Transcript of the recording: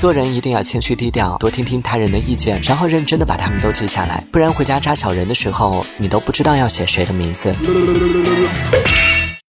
做人一定要谦虚低调，多听听他人的意见，然后认真的把他们都记下来，不然回家扎小人的时候，你都不知道要写谁的名字。